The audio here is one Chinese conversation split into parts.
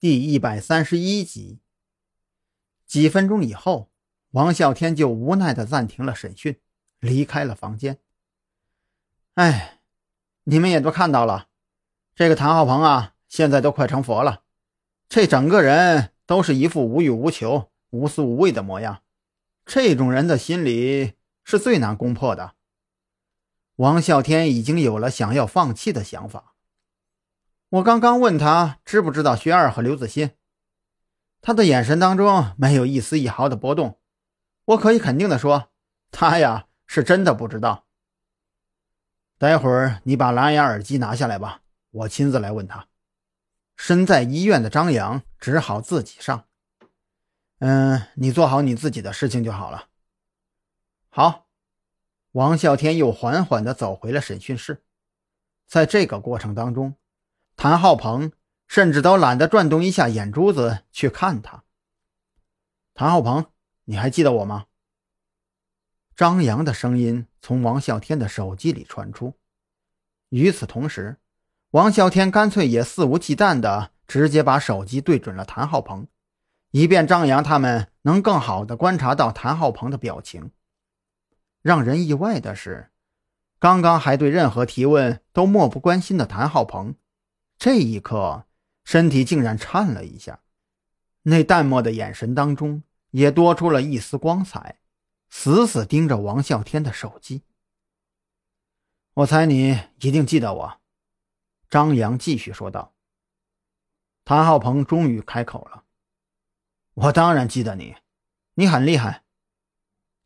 第一百三十一集。几分钟以后，王啸天就无奈的暂停了审讯，离开了房间。哎，你们也都看到了，这个谭浩鹏啊，现在都快成佛了，这整个人都是一副无欲无求、无私无畏的模样。这种人的心理是最难攻破的。王啸天已经有了想要放弃的想法。我刚刚问他知不知道薛二和刘子欣，他的眼神当中没有一丝一毫的波动。我可以肯定的说，他呀是真的不知道。待会儿你把蓝牙耳机拿下来吧，我亲自来问他。身在医院的张扬只好自己上。嗯，你做好你自己的事情就好了。好，王啸天又缓缓地走回了审讯室。在这个过程当中。谭浩鹏甚至都懒得转动一下眼珠子去看他。谭浩鹏，你还记得我吗？张扬的声音从王啸天的手机里传出。与此同时，王啸天干脆也肆无忌惮的直接把手机对准了谭浩鹏，以便张扬他们能更好的观察到谭浩鹏的表情。让人意外的是，刚刚还对任何提问都漠不关心的谭浩鹏。这一刻，身体竟然颤了一下，那淡漠的眼神当中也多出了一丝光彩，死死盯着王啸天的手机。我猜你一定记得我，张扬继续说道。谭浩鹏终于开口了：“我当然记得你，你很厉害。”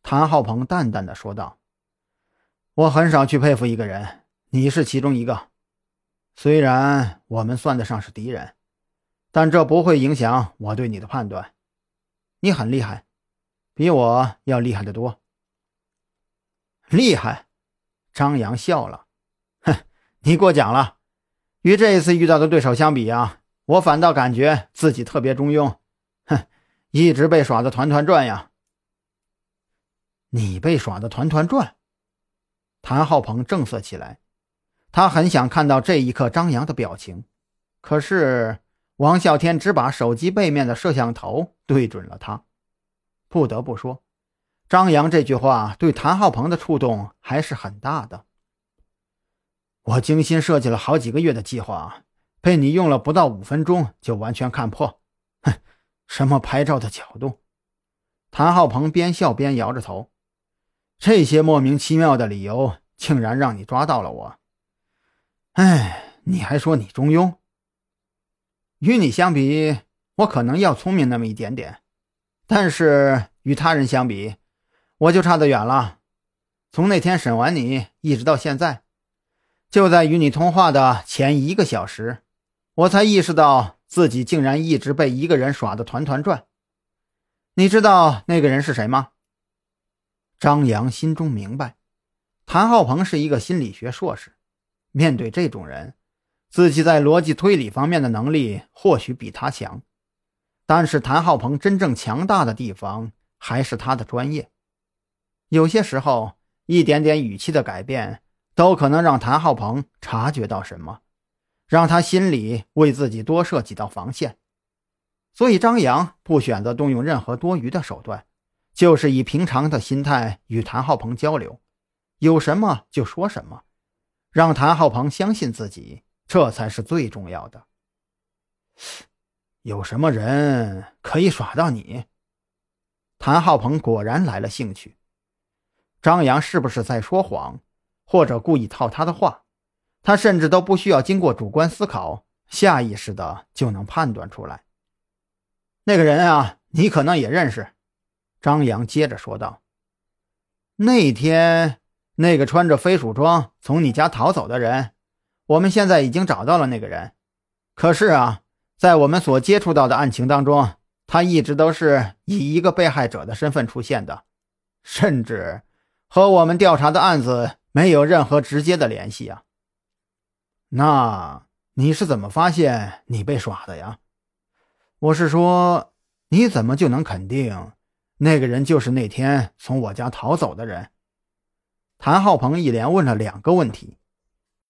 谭浩鹏淡淡的说道：“我很少去佩服一个人，你是其中一个。”虽然我们算得上是敌人，但这不会影响我对你的判断。你很厉害，比我要厉害得多。厉害，张扬笑了，哼，你过奖了。与这一次遇到的对手相比啊，我反倒感觉自己特别中庸，哼，一直被耍的团团转呀。你被耍的团团转？谭浩鹏正色起来。他很想看到这一刻张扬的表情，可是王啸天只把手机背面的摄像头对准了他。不得不说，张扬这句话对谭浩鹏的触动还是很大的。我精心设计了好几个月的计划，被你用了不到五分钟就完全看破。哼，什么拍照的角度？谭浩鹏边笑边摇着头。这些莫名其妙的理由，竟然让你抓到了我。哎，你还说你中庸？与你相比，我可能要聪明那么一点点，但是与他人相比，我就差得远了。从那天审完你一直到现在，就在与你通话的前一个小时，我才意识到自己竟然一直被一个人耍得团团转。你知道那个人是谁吗？张扬心中明白，谭浩鹏是一个心理学硕士。面对这种人，自己在逻辑推理方面的能力或许比他强，但是谭浩鹏真正强大的地方还是他的专业。有些时候，一点点语气的改变都可能让谭浩鹏察觉到什么，让他心里为自己多设几道防线。所以，张扬不选择动用任何多余的手段，就是以平常的心态与谭浩鹏交流，有什么就说什么。让谭浩鹏相信自己，这才是最重要的。有什么人可以耍到你？谭浩鹏果然来了兴趣。张扬是不是在说谎，或者故意套他的话？他甚至都不需要经过主观思考，下意识的就能判断出来。那个人啊，你可能也认识。张扬接着说道：“那天。”那个穿着飞鼠装从你家逃走的人，我们现在已经找到了那个人。可是啊，在我们所接触到的案情当中，他一直都是以一个被害者的身份出现的，甚至和我们调查的案子没有任何直接的联系啊。那你是怎么发现你被耍的呀？我是说，你怎么就能肯定那个人就是那天从我家逃走的人？谭浩鹏一连问了两个问题，